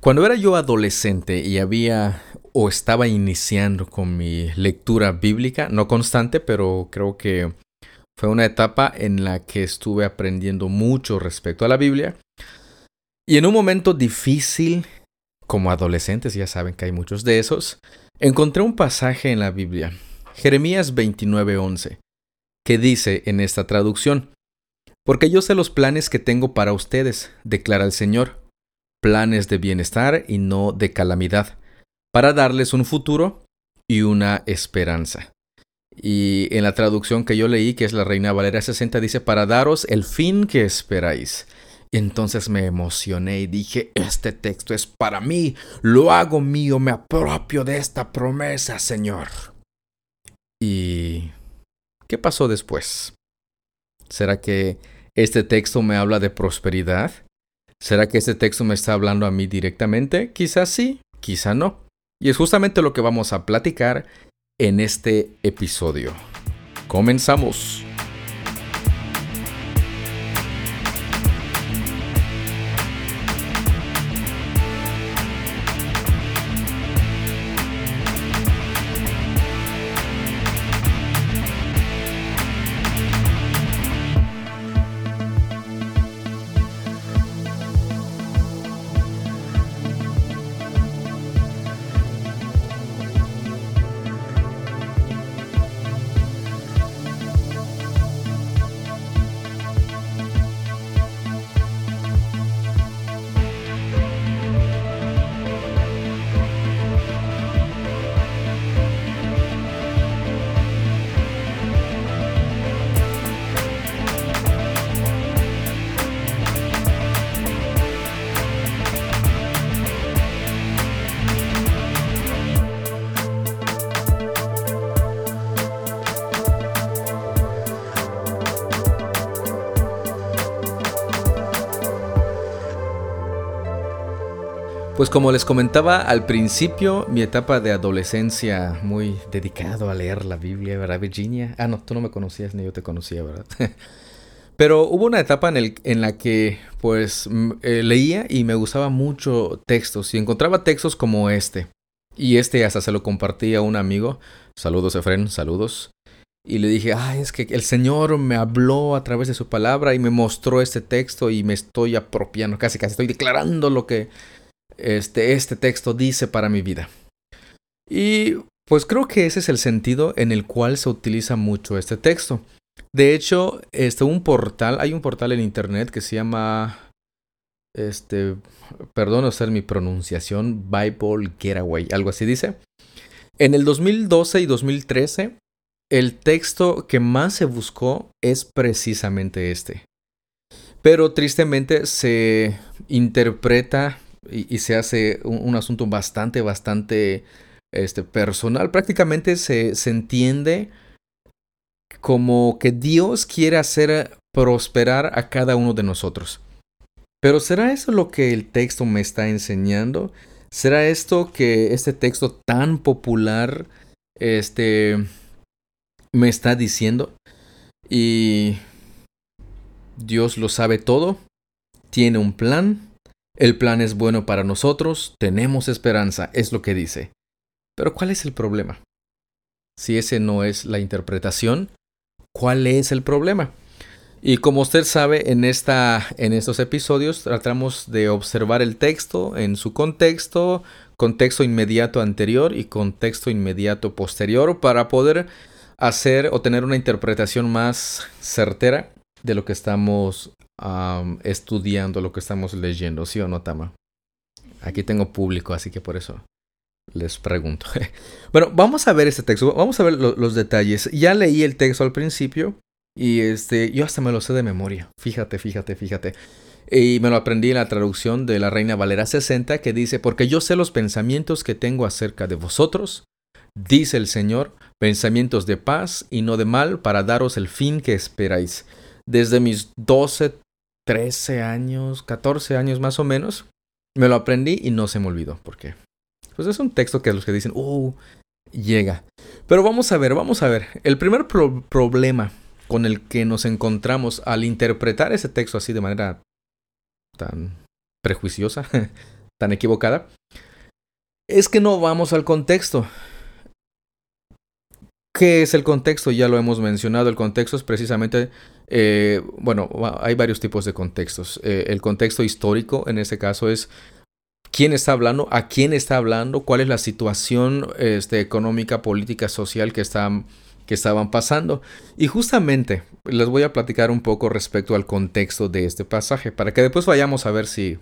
Cuando era yo adolescente y había o estaba iniciando con mi lectura bíblica, no constante, pero creo que fue una etapa en la que estuve aprendiendo mucho respecto a la Biblia. Y en un momento difícil, como adolescentes, ya saben que hay muchos de esos, encontré un pasaje en la Biblia, Jeremías 29:11, que dice en esta traducción, Porque yo sé los planes que tengo para ustedes, declara el Señor, planes de bienestar y no de calamidad, para darles un futuro y una esperanza. Y en la traducción que yo leí, que es la Reina Valera 60, dice, para daros el fin que esperáis. Entonces me emocioné y dije, este texto es para mí, lo hago mío, me apropio de esta promesa, Señor. ¿Y qué pasó después? ¿Será que este texto me habla de prosperidad? ¿Será que este texto me está hablando a mí directamente? Quizás sí, quizá no. Y es justamente lo que vamos a platicar en este episodio. Comenzamos. Pues como les comentaba al principio, mi etapa de adolescencia muy dedicado a leer la Biblia, ¿verdad, Virginia? Ah, no, tú no me conocías ni yo te conocía, ¿verdad? Pero hubo una etapa en, el, en la que pues eh, leía y me gustaba mucho textos y encontraba textos como este. Y este hasta se lo compartí a un amigo. Saludos, Efren, saludos. Y le dije, ay, es que el Señor me habló a través de su palabra y me mostró este texto y me estoy apropiando, casi casi estoy declarando lo que este, este texto dice para mi vida. Y pues creo que ese es el sentido en el cual se utiliza mucho este texto. De hecho, este, un portal, hay un portal en internet que se llama, este, perdón hacer mi pronunciación, Bible Getaway, algo así dice. En el 2012 y 2013, el texto que más se buscó es precisamente este. Pero tristemente se interpreta y, se hace un, asunto bastante, bastante este, personal. Prácticamente se, se entiende como que Dios quiere hacer prosperar a cada uno de nosotros. Pero ¿será eso lo que el texto me está enseñando? ¿Será esto que este texto tan popular este, me está diciendo? Y Dios lo sabe todo, tiene un plan, el plan es bueno para nosotros, tenemos esperanza, es lo que dice. Pero ¿cuál es el problema? Si ese no es la interpretación, ¿cuál es el problema? Y como usted sabe, en, esta, en estos episodios tratamos de observar el texto en su contexto, contexto inmediato anterior y contexto inmediato posterior para poder hacer o tener una interpretación más certera de lo que estamos estudiando lo que estamos leyendo, ¿sí o no, Tama? Aquí tengo público, así que por eso les pregunto. bueno, vamos a ver este texto, vamos a ver los detalles. Ya leí el texto al principio y este, yo hasta me lo sé de memoria. Fíjate, fíjate, fíjate. Y me lo aprendí en la traducción de la Reina Valera 60 que dice, porque yo sé los pensamientos que tengo acerca de vosotros, dice el Señor, pensamientos de paz y no de mal para daros el fin que esperáis. Desde mis 12, 13 años, 14 años más o menos, me lo aprendí y no se me olvidó. porque Pues es un texto que los que dicen, uh, llega. Pero vamos a ver, vamos a ver. El primer problema con el que nos encontramos al interpretar ese texto así de manera tan prejuiciosa tan equivocada, es que no vamos al contexto. ¿Qué es el contexto? Ya lo hemos mencionado. El contexto es precisamente, eh, bueno, hay varios tipos de contextos. Eh, el contexto histórico, en este caso, es quién está hablando, a quién está hablando, cuál es la situación este, económica, política, social que, están, que estaban pasando. Y justamente les voy a platicar un poco respecto al contexto de este pasaje, para que después vayamos a ver si,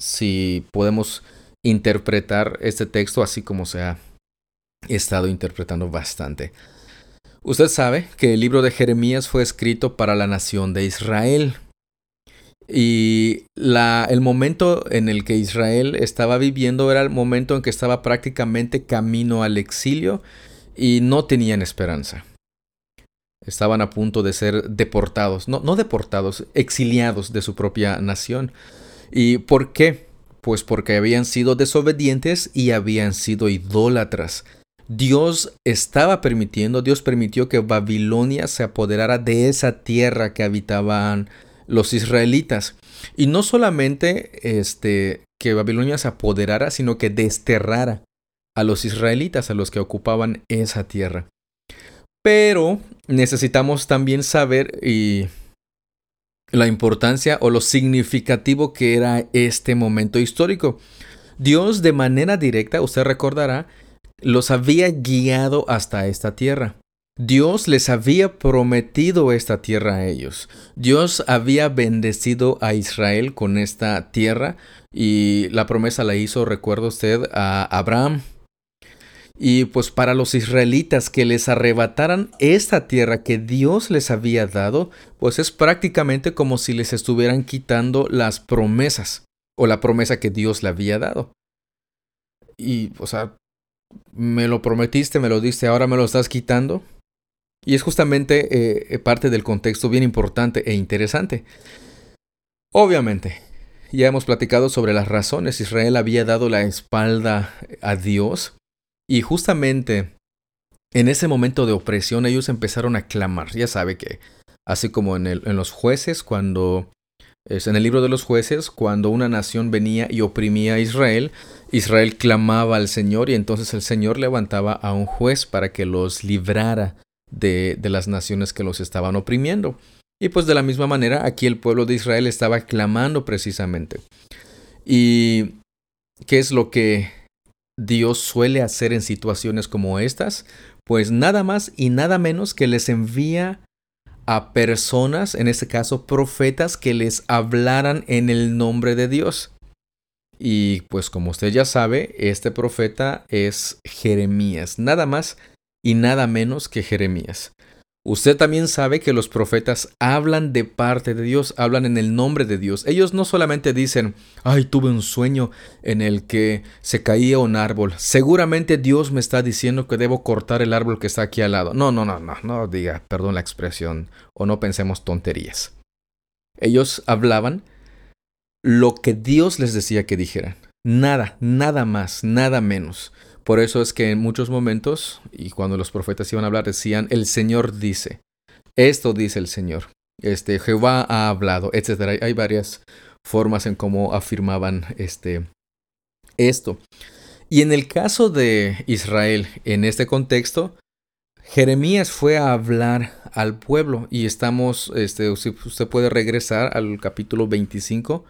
si podemos interpretar este texto así como se ha estado interpretando bastante. Usted sabe que el libro de Jeremías fue escrito para la nación de Israel. Y la, el momento en el que Israel estaba viviendo era el momento en que estaba prácticamente camino al exilio y no tenían esperanza. Estaban a punto de ser deportados, no, no deportados, exiliados de su propia nación. ¿Y por qué? Pues porque habían sido desobedientes y habían sido idólatras. Dios estaba permitiendo, Dios permitió que Babilonia se apoderara de esa tierra que habitaban los israelitas. Y no solamente este, que Babilonia se apoderara, sino que desterrara a los israelitas, a los que ocupaban esa tierra. Pero necesitamos también saber y la importancia o lo significativo que era este momento histórico. Dios de manera directa, usted recordará, los había guiado hasta esta tierra. Dios les había prometido esta tierra a ellos. Dios había bendecido a Israel con esta tierra y la promesa la hizo, recuerda usted, a Abraham. Y pues para los israelitas que les arrebataran esta tierra que Dios les había dado, pues es prácticamente como si les estuvieran quitando las promesas o la promesa que Dios le había dado. Y, o sea, me lo prometiste, me lo diste, ahora me lo estás quitando. Y es justamente eh, parte del contexto bien importante e interesante. Obviamente, ya hemos platicado sobre las razones. Israel había dado la espalda a Dios y justamente en ese momento de opresión ellos empezaron a clamar. Ya sabe que, así como en, los jueces, cuando es en el libro de los jueces, cuando una nación venía y oprimía a Israel, Israel clamaba al Señor y entonces el Señor levantaba a un juez para que los librara de, las naciones que los estaban oprimiendo. Y pues de la misma manera aquí el pueblo de Israel estaba clamando precisamente. ¿Y qué es lo que Dios suele hacer en situaciones como estas? Pues nada más y nada menos que les envía a personas, en este caso profetas, que les hablaran en el nombre de Dios. Y pues como usted ya sabe, este profeta es Jeremías, nada más y nada menos que Jeremías. Usted también sabe que los profetas hablan de parte de Dios, hablan en el nombre de Dios. Ellos no solamente dicen, ay, tuve un sueño en el que se caía un árbol. Seguramente Dios me está diciendo que debo cortar el árbol que está aquí al lado. No, no, no, no, no diga, perdón la expresión, o no pensemos tonterías. Ellos hablaban lo que Dios les decía que dijeran. Nada, nada más, nada menos. Por eso es que en muchos momentos, y cuando los profetas iban a hablar, decían, el Señor dice, esto dice el Señor, este, Jehová ha hablado, etc. Hay varias formas en cómo afirmaban este, esto. Y en el caso de Israel, en este contexto, Jeremías fue a hablar al pueblo y estamos, este, usted puede regresar al capítulo 25,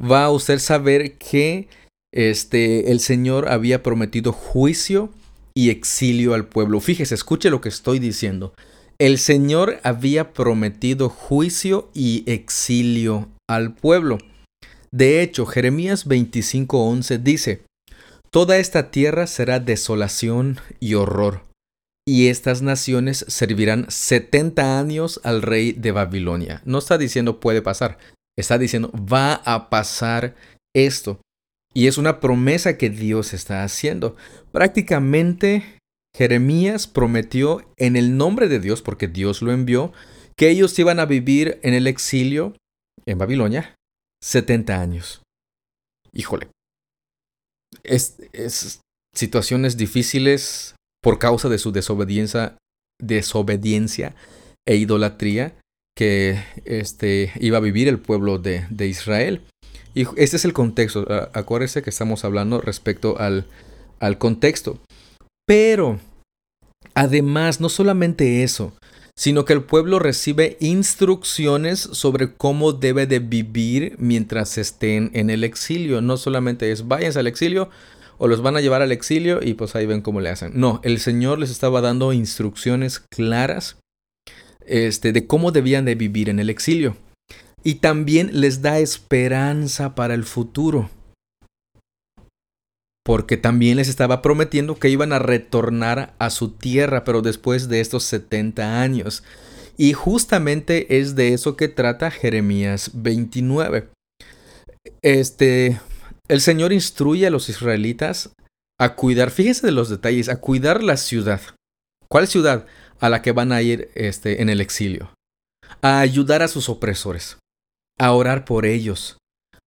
va a usted saber que este, el Señor había prometido juicio y exilio al pueblo. Fíjese, escuche lo que estoy diciendo. El Señor había prometido juicio y exilio al pueblo. De hecho, Jeremías 25:11 dice, Toda esta tierra será desolación y horror, y estas naciones servirán 70 años al rey de Babilonia. No está diciendo puede pasar, está diciendo va a pasar esto. Y es una promesa que Dios está haciendo. Prácticamente Jeremías prometió en el nombre de Dios, porque Dios lo envió, que ellos iban a vivir en el exilio en Babilonia 70 años. Híjole. Es, situaciones difíciles por causa de su desobediencia, desobediencia e idolatría que este, iba a vivir el pueblo de, de Israel. Y este es el contexto. Acuérdese que estamos hablando respecto al, al contexto. Pero, además, no solamente eso, sino que el pueblo recibe instrucciones sobre cómo debe de vivir mientras estén en el exilio. No solamente es váyanse al exilio o los van a llevar al exilio y pues ahí ven cómo le hacen. No, el Señor les estaba dando instrucciones claras este, de cómo debían de vivir en el exilio. Y también les da esperanza para el futuro. Porque también les estaba prometiendo que iban a retornar a su tierra, pero después de estos 70 años. Y justamente es de eso que trata Jeremías 29. Este, el Señor instruye a los israelitas a cuidar, fíjense de los detalles, a cuidar la ciudad. ¿Cuál ciudad? A la que van a ir este, en el exilio. A ayudar a sus opresores. A orar por ellos.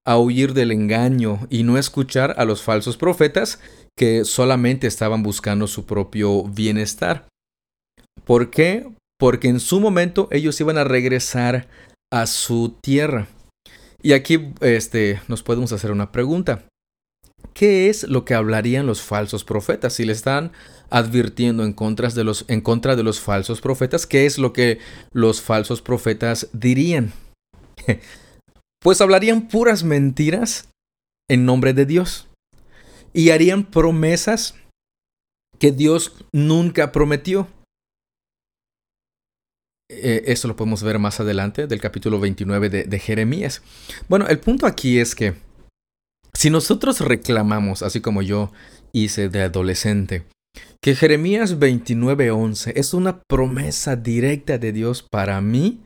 A huir del engaño y no escuchar a los falsos profetas que solamente estaban buscando su propio bienestar. ¿Por qué? Porque en su momento ellos iban a regresar a su tierra. Y aquí este, nos podemos hacer una pregunta. ¿Qué es lo que hablarían los falsos profetas? Si le están advirtiendo en contra, de los, en contra de los falsos profetas, ¿qué es lo que los falsos profetas dirían? Pues hablarían puras mentiras en nombre de Dios y harían promesas que Dios nunca prometió. Eh, esto lo podemos ver más adelante del capítulo 29 de, de Jeremías. Bueno, el punto aquí es que si nosotros reclamamos, así como yo hice de adolescente, que Jeremías 29:11 es una promesa directa de Dios para mí,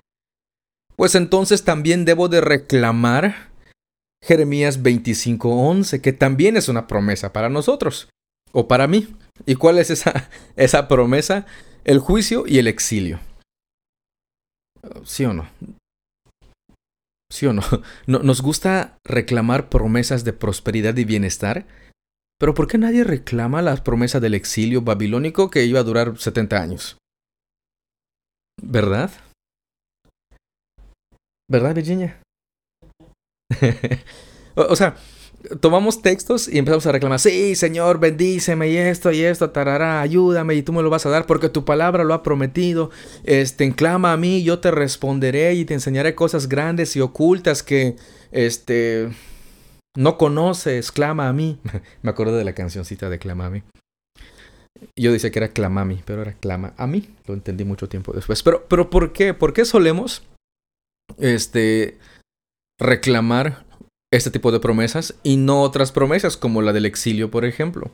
pues entonces también debo de reclamar Jeremías 25:11, que también es una promesa para nosotros, o para mí. ¿Y cuál es esa, esa promesa? El juicio y el exilio. ¿Sí o no? ¿Sí o no? Nos gusta reclamar promesas de prosperidad y bienestar, pero ¿por qué nadie reclama la promesa del exilio babilónico que iba a durar 70 años? ¿Verdad? ¿Verdad, Virginia? o sea, tomamos textos y empezamos a reclamar, sí, Señor, bendíceme y esto y esto, tarará, ayúdame y tú me lo vas a dar porque tu palabra lo ha prometido. Este, clama a mí, yo te responderé y te enseñaré cosas grandes y ocultas que, este, no conoces, clama a mí. me acuerdo de la cancioncita de clama a mí. Yo decía que era clama a mí, pero era clama a mí. Lo entendí mucho tiempo después. Pero, pero ¿por qué? ¿Por qué solemos, este, reclamar este tipo de promesas y no otras promesas como la del exilio, por ejemplo.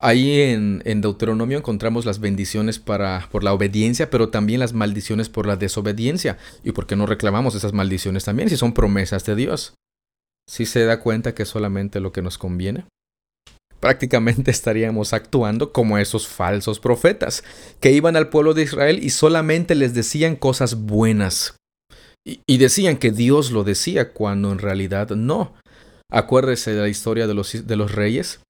Ahí en, Deuteronomio encontramos las bendiciones para, por la obediencia, pero también las maldiciones por la desobediencia. ¿Y por qué no reclamamos esas maldiciones también si son promesas de Dios? Si se da cuenta que es solamente lo que nos conviene. Prácticamente estaríamos actuando como esos falsos profetas, que iban al pueblo de Israel y solamente les decían cosas buenas, y, decían que Dios lo decía cuando en realidad no. Acuérdese de la historia de los, de los reyes.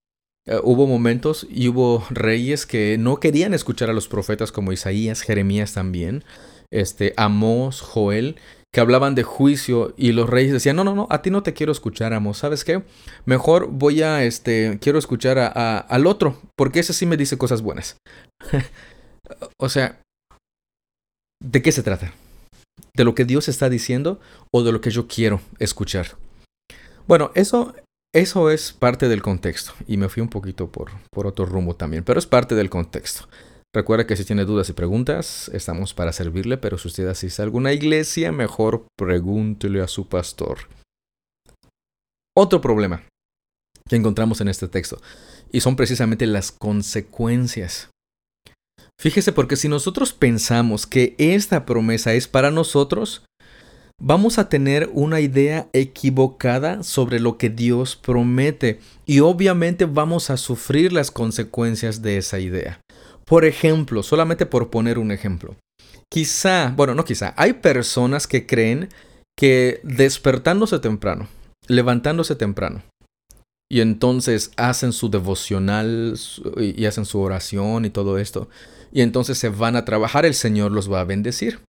Eh, hubo momentos y hubo reyes que no querían escuchar a los profetas como Isaías, Jeremías también, este, Amós, Joel, que hablaban de juicio y los reyes decían, no, no, no, a ti no te quiero escuchar, Amós, ¿sabes qué? Mejor voy a, este, quiero escuchar a, al otro, porque ese sí me dice cosas buenas. o sea, ¿de qué se trata? De lo que Dios está diciendo o de lo que yo quiero escuchar. Bueno, eso, eso es parte del contexto y me fui un poquito por, por otro rumbo también, pero es parte del contexto. Recuerda que si tiene dudas y preguntas, estamos para servirle, pero si usted asiste a alguna iglesia, mejor pregúntele a su pastor. Otro problema que encontramos en este texto, y son precisamente las consecuencias Fíjese porque si nosotros pensamos que esta promesa es para nosotros, vamos a tener una idea equivocada sobre lo que Dios promete y obviamente vamos a sufrir las consecuencias de esa idea. Por ejemplo, solamente por poner un ejemplo. Quizá, bueno, no quizá, hay personas que creen que despertándose temprano, levantándose temprano, y entonces hacen su devocional y hacen su oración y todo esto, y entonces se van a trabajar, el Señor los va a bendecir.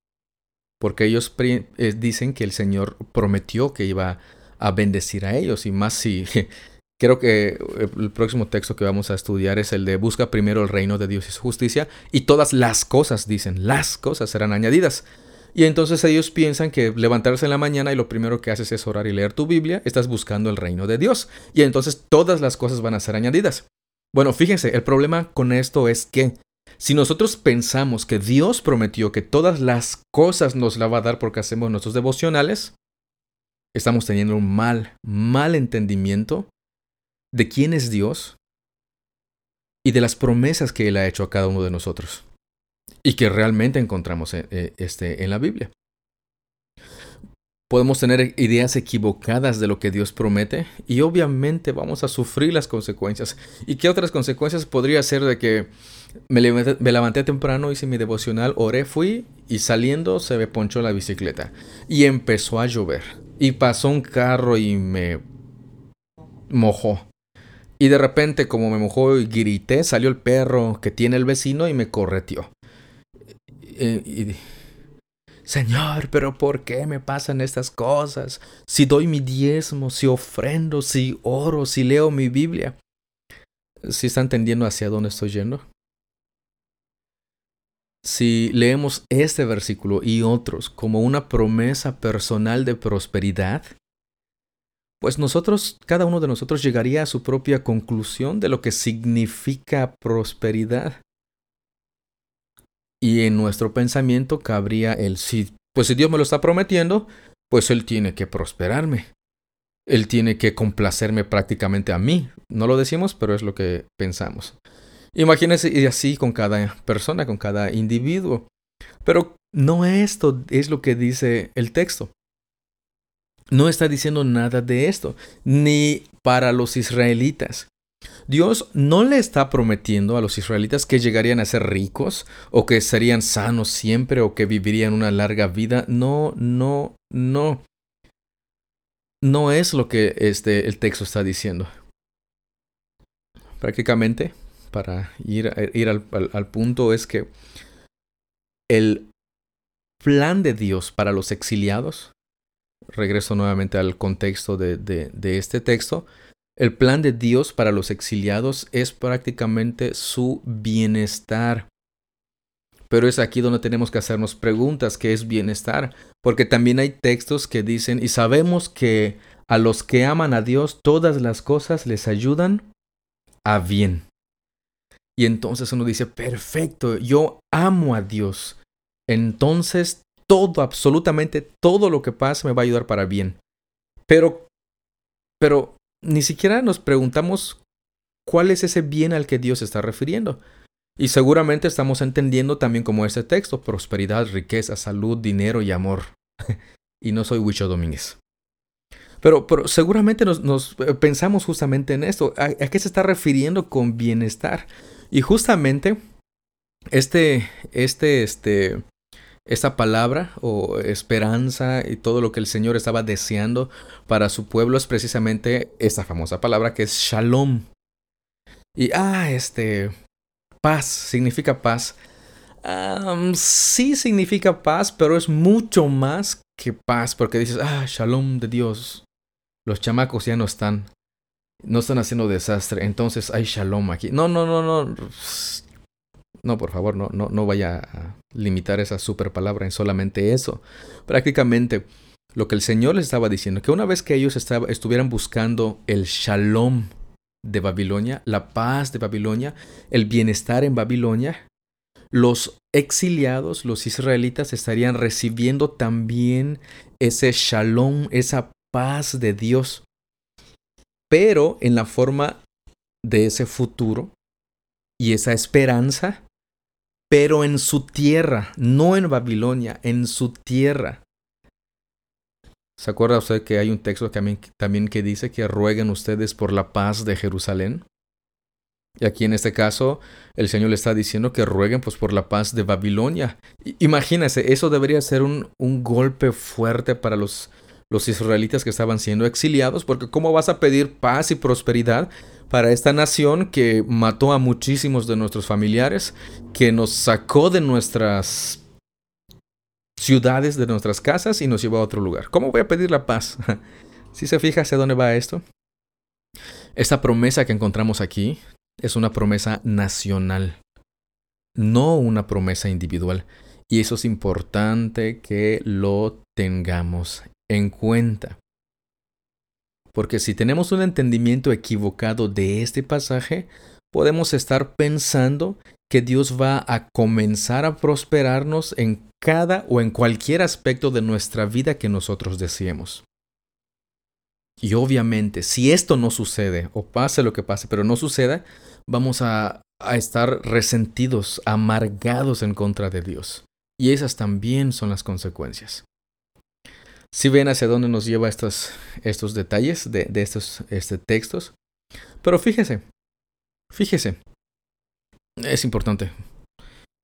Porque ellos eh, dicen que el Señor prometió que iba a bendecir a ellos. Y más si Creo que el próximo texto que vamos a estudiar es el de busca primero el reino de Dios y su justicia y todas las cosas, dicen, las cosas serán añadidas. Y entonces ellos piensan que levantarse en la mañana y lo primero que haces es orar y leer tu Biblia, estás buscando el reino de Dios. Y entonces todas las cosas van a ser añadidas. Bueno, fíjense, el problema con esto es que si nosotros pensamos que Dios prometió que todas las cosas nos la va a dar porque hacemos nuestros devocionales, estamos teniendo un mal, mal entendimiento de quién es Dios y de las promesas que Él ha hecho a cada uno de nosotros y que realmente encontramos en, eh, este, en la Biblia. Podemos tener ideas equivocadas de lo que Dios promete y obviamente vamos a sufrir las consecuencias. ¿Y qué otras consecuencias podría ser de que me levanté, me levanté temprano, hice mi devocional, oré, fui y saliendo se me ponchó la bicicleta y empezó a llover y pasó un carro y me mojó? Y de repente, como me mojó y grité, salió el perro que tiene el vecino y me correteó. Señor, pero ¿por qué me pasan estas cosas? Si doy mi diezmo, si ofrendo, si oro, si leo mi Biblia. ¿Si está entendiendo hacia dónde estoy yendo? Si leemos este versículo y otros como una promesa personal de prosperidad, pues nosotros, cada uno de nosotros llegaría a su propia conclusión de lo que significa prosperidad. Y en nuestro pensamiento cabría el sí, pues si Dios me lo está prometiendo, pues Él tiene que prosperarme. Él tiene que complacerme prácticamente a mí. No lo decimos, pero es lo que pensamos. Imagínense y así con cada persona, con cada individuo. Pero no esto es lo que dice el texto no está diciendo nada de esto, ni para los israelitas. Dios no le está prometiendo a los israelitas que llegarían a ser ricos o que serían sanos siempre o que vivirían una larga vida. No, no, no. No es lo que este, el texto está diciendo. Prácticamente, para ir, ir al, al punto, es que el plan de Dios para los exiliados regreso nuevamente al contexto de, este texto, el plan de Dios para los exiliados es prácticamente su bienestar. Pero es aquí donde tenemos que hacernos preguntas, ¿qué es bienestar? Porque también hay textos que dicen, y sabemos que a los que aman a Dios todas las cosas les ayudan a bien. Y entonces uno dice, perfecto, yo amo a Dios. Entonces todo, absolutamente todo lo que pasa me va a ayudar para bien. Pero, pero ni siquiera nos preguntamos cuál es ese bien al que Dios está refiriendo. Y seguramente estamos entendiendo también como ese texto, prosperidad, riqueza, salud, dinero y amor. y no soy Huicho Domínguez. Pero, pero seguramente nos, eh, pensamos justamente en esto. ¿A, ¿A, qué se está refiriendo con bienestar? Y justamente este, este, este, esa palabra o esperanza y todo lo que el Señor estaba deseando para su pueblo es precisamente esa famosa palabra que es shalom. Y, ah, este, paz, significa paz. sí significa paz, pero es mucho más que paz, porque dices, ah, shalom de Dios. Los chamacos ya no están, no están haciendo desastre, entonces hay shalom aquí. No, no, no, no. No, por favor, no, no, no vaya a limitar esa super palabra en solamente eso. Prácticamente lo que el Señor les estaba diciendo, que una vez que ellos estuvieran buscando el shalom de Babilonia, la paz de Babilonia, el bienestar en Babilonia, los exiliados, los israelitas, estarían recibiendo también ese shalom, esa paz de Dios, pero en la forma de ese futuro y esa esperanza pero en su tierra, no en Babilonia, en su tierra. ¿Se acuerda usted que hay un texto también, que dice que rueguen ustedes por la paz de Jerusalén? Y aquí en este caso, el Señor le está diciendo que rueguen pues por la paz de Babilonia. Imagínense, eso debería ser un, un golpe fuerte para los, los israelitas que estaban siendo exiliados, porque ¿cómo vas a pedir paz y prosperidad para esta nación que mató a muchísimos de nuestros familiares, que nos sacó de nuestras ciudades, de nuestras casas y nos llevó a otro lugar. ¿Cómo voy a pedir la paz? Si se fija hacia dónde va esto, esta promesa que encontramos aquí es una promesa nacional, no una promesa individual. Y eso es importante que lo tengamos en cuenta. Porque si tenemos un entendimiento equivocado de este pasaje, podemos estar pensando que Dios va a comenzar a prosperarnos en cada o en cualquier aspecto de nuestra vida que nosotros deseemos. Y obviamente, si esto no sucede, o pase lo que pase, pero no suceda, vamos a, a estar resentidos, amargados en contra de Dios. Y esas también son las consecuencias. Si ven hacia dónde nos lleva estos, estos detalles de, de estos este, textos. Pero fíjese, fíjese, es importante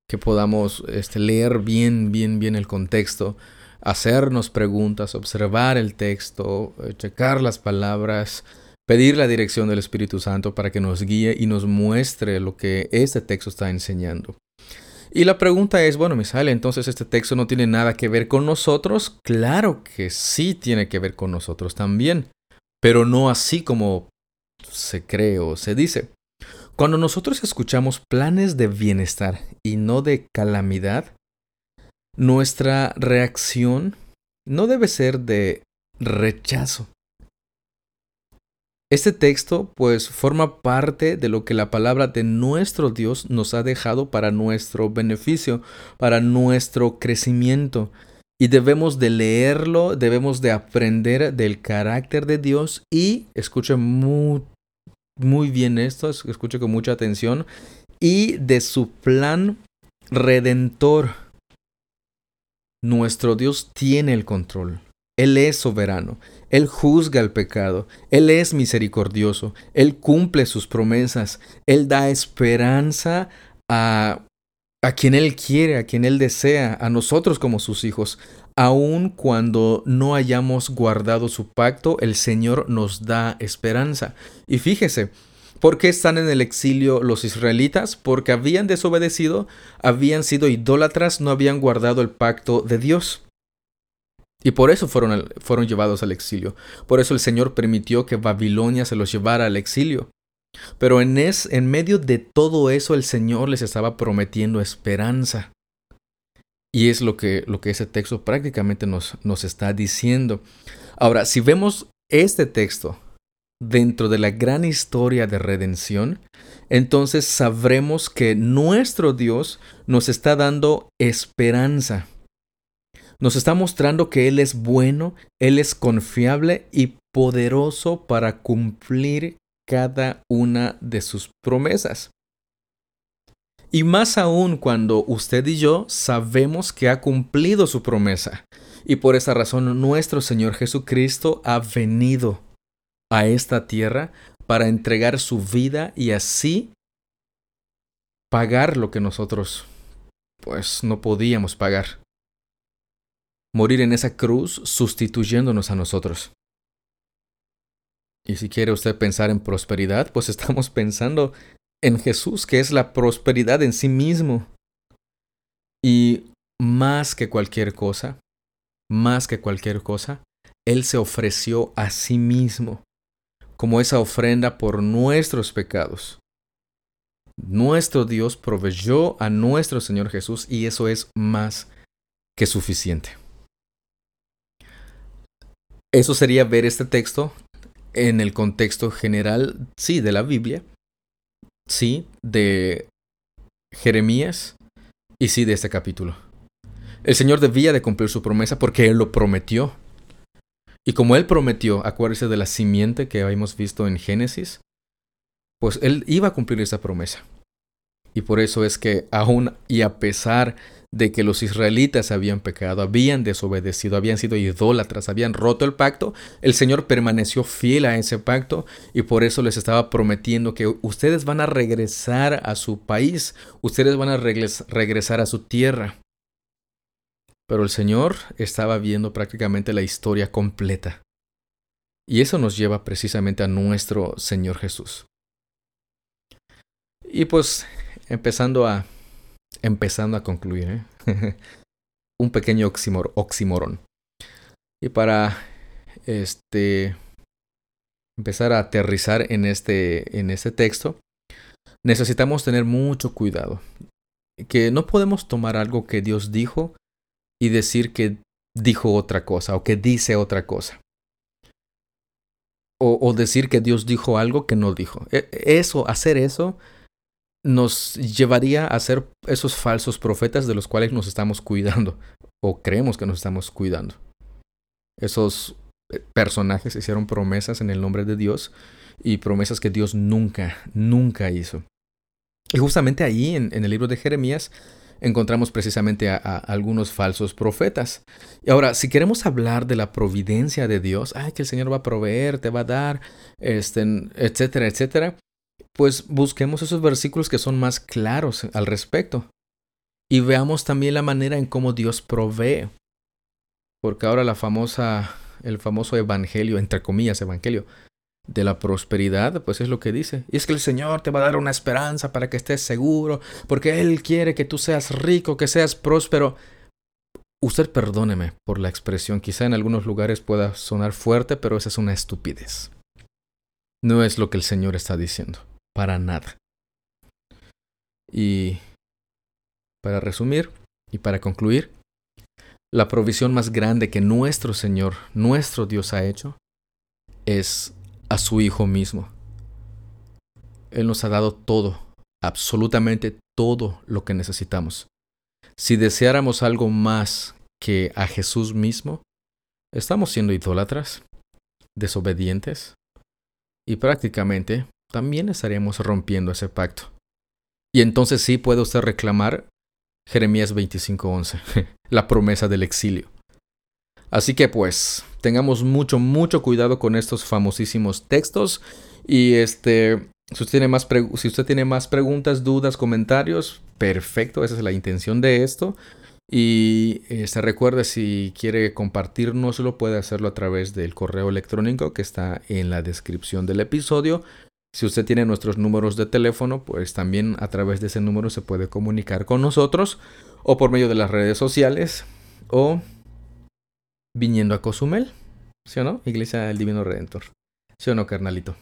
que podamos este, leer bien, bien, bien el contexto, hacernos preguntas, observar el texto, eh, checar las palabras, pedir la dirección del Espíritu Santo para que nos guíe y nos muestre lo que este texto está enseñando. Y la pregunta es, bueno, sale entonces este texto no tiene nada que ver con nosotros. Claro que sí tiene que ver con nosotros también, pero no así como se cree o se dice. Cuando nosotros escuchamos planes de bienestar y no de calamidad, nuestra reacción no debe ser de rechazo. Este texto pues forma parte de lo que la palabra de nuestro Dios nos ha dejado para nuestro beneficio, para nuestro crecimiento. Y debemos de leerlo, debemos de aprender del carácter de Dios y, escuchen muy, muy bien esto, escuche con mucha atención, y de su plan redentor. Nuestro Dios tiene el control. Él es soberano. Él juzga el pecado. Él es misericordioso. Él cumple sus promesas. Él da esperanza a, a quien Él quiere, a quien Él desea, a nosotros como sus hijos. Aun cuando no hayamos guardado su pacto, el Señor nos da esperanza. Y fíjese, ¿por qué están en el exilio los israelitas? Porque habían desobedecido, habían sido idólatras, no habían guardado el pacto de Dios. Y por eso fueron, fueron llevados al exilio. Por eso el Señor permitió que Babilonia se los llevara al exilio. Pero en, es, en medio de todo eso el Señor les estaba prometiendo esperanza. Y es lo que, lo que ese texto prácticamente nos, nos está diciendo. Ahora, si vemos este texto dentro de la gran historia de redención, entonces sabremos que nuestro Dios nos está dando esperanza. Nos está mostrando que Él es bueno, Él es confiable y poderoso para cumplir cada una de sus promesas. Y más aún cuando usted y yo sabemos que ha cumplido su promesa. Y por esa razón nuestro Señor Jesucristo ha venido a esta tierra para entregar su vida y así pagar lo que nosotros pues no podíamos pagar. Morir en esa cruz sustituyéndonos a nosotros. Y si quiere usted pensar en prosperidad, pues estamos pensando en Jesús, que es la prosperidad en sí mismo. Y más que cualquier cosa, más que cualquier cosa, Él se ofreció a sí mismo como esa ofrenda por nuestros pecados. Nuestro Dios proveyó a nuestro Señor Jesús y eso es más que suficiente. Eso sería ver este texto en el contexto general, sí, de la Biblia, sí, de Jeremías y sí de este capítulo. El Señor debía de cumplir su promesa porque Él lo prometió. Y como Él prometió, acuérdese de la simiente que habíamos visto en Génesis, pues Él iba a cumplir esa promesa. Y por eso es que aún y a pesar de que los israelitas habían pecado, habían desobedecido, habían sido idólatras, habían roto el pacto, el Señor permaneció fiel a ese pacto y por eso les estaba prometiendo que ustedes van a regresar a su país, ustedes van a regresar a su tierra. Pero el Señor estaba viendo prácticamente la historia completa. Y eso nos lleva precisamente a nuestro Señor Jesús. Y pues empezando a empezando a concluir. ¿eh? Un pequeño oxímoron. Y para este, empezar a aterrizar en este, en este texto, necesitamos tener mucho cuidado. Que no podemos tomar algo que Dios dijo y decir que dijo otra cosa o que dice otra cosa. O, decir que Dios dijo algo que no dijo. E, eso, hacer eso, nos llevaría a ser esos falsos profetas de los cuales nos estamos cuidando o creemos que nos estamos cuidando. Esos eh, personajes hicieron promesas en el nombre de Dios y promesas que Dios nunca, nunca hizo. Y justamente ahí, en, el libro de Jeremías, encontramos precisamente a, algunos falsos profetas. Y ahora, si queremos hablar de la providencia de Dios, ay, que el Señor va a proveer, te va a dar, este, etcétera, etcétera, pues busquemos esos versículos que son más claros al respecto. Y veamos también la manera en cómo Dios provee. Porque ahora la famosa, el famoso evangelio, entre comillas, evangelio, de la prosperidad, pues es lo que dice. Y es que el Señor te va a dar una esperanza para que estés seguro, porque Él quiere que tú seas rico, que seas próspero. Usted perdóneme por la expresión, quizá en algunos lugares pueda sonar fuerte, pero esa es una estupidez. No es lo que el Señor está diciendo, para nada. Y para resumir y para concluir, la provisión más grande que nuestro Señor, nuestro Dios ha hecho, es a su Hijo mismo. Él nos ha dado todo, absolutamente todo lo que necesitamos. Si deseáramos algo más que a Jesús mismo, estamos siendo idólatras, desobedientes, y prácticamente también estaríamos rompiendo ese pacto. Y entonces sí puede usted reclamar Jeremías 25:11, la promesa del exilio. Así que pues, tengamos mucho, mucho cuidado con estos famosísimos textos. Y este, si usted tiene más, si usted tiene más preguntas, dudas, comentarios, perfecto, esa es la intención de esto. Y se este, recuerde si quiere compartirnoslo, puede hacerlo a través del correo electrónico que está en la descripción del episodio. Si usted tiene nuestros números de teléfono, pues también a través de ese número se puede comunicar con nosotros o por medio de las redes sociales o viniendo a Cozumel, ¿sí o no? Iglesia del Divino Redentor. ¿Sí o no, carnalito?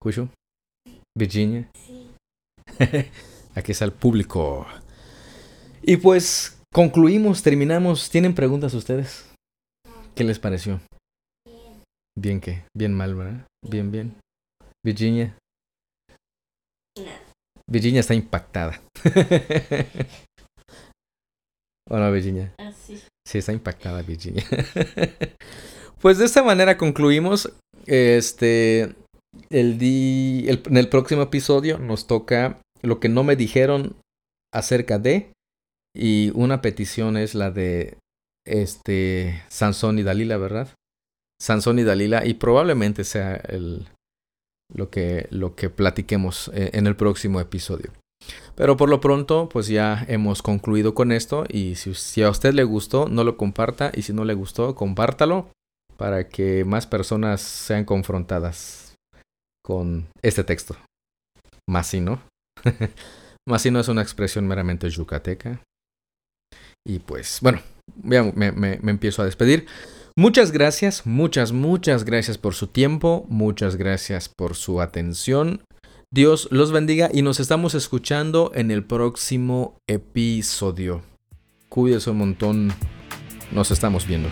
¿Cucho? Virginia. Sí. Aquí está el público. Y pues concluimos, terminamos. ¿Tienen preguntas ustedes? ¿Qué les pareció? Bien. ¿Bien qué? Bien mal, ¿verdad? Bien, bien. Virginia. Virginia está impactada. ¿O Virginia? Ah, sí. Sí, está impactada Virginia. pues de esta manera concluimos. Este. El di, en el próximo episodio nos toca lo que no me dijeron acerca de. Y una petición es la de este Sansón y Dalila, ¿verdad? Sansón y Dalila. Y probablemente sea el, lo, que, lo que platiquemos eh, en el próximo episodio. Pero por lo pronto, pues ya hemos concluido con esto y si, a usted le gustó, no lo comparta y si no le gustó, compártalo para que más personas sean confrontadas con este texto. Más si no. Más si no es una expresión meramente yucateca. Y pues, bueno, me, me empiezo a despedir. Muchas gracias, muchas, muchas gracias por su tiempo, muchas gracias por su atención. Dios los bendiga y nos estamos escuchando en el próximo episodio. Cuídese un montón. Nos estamos viendo.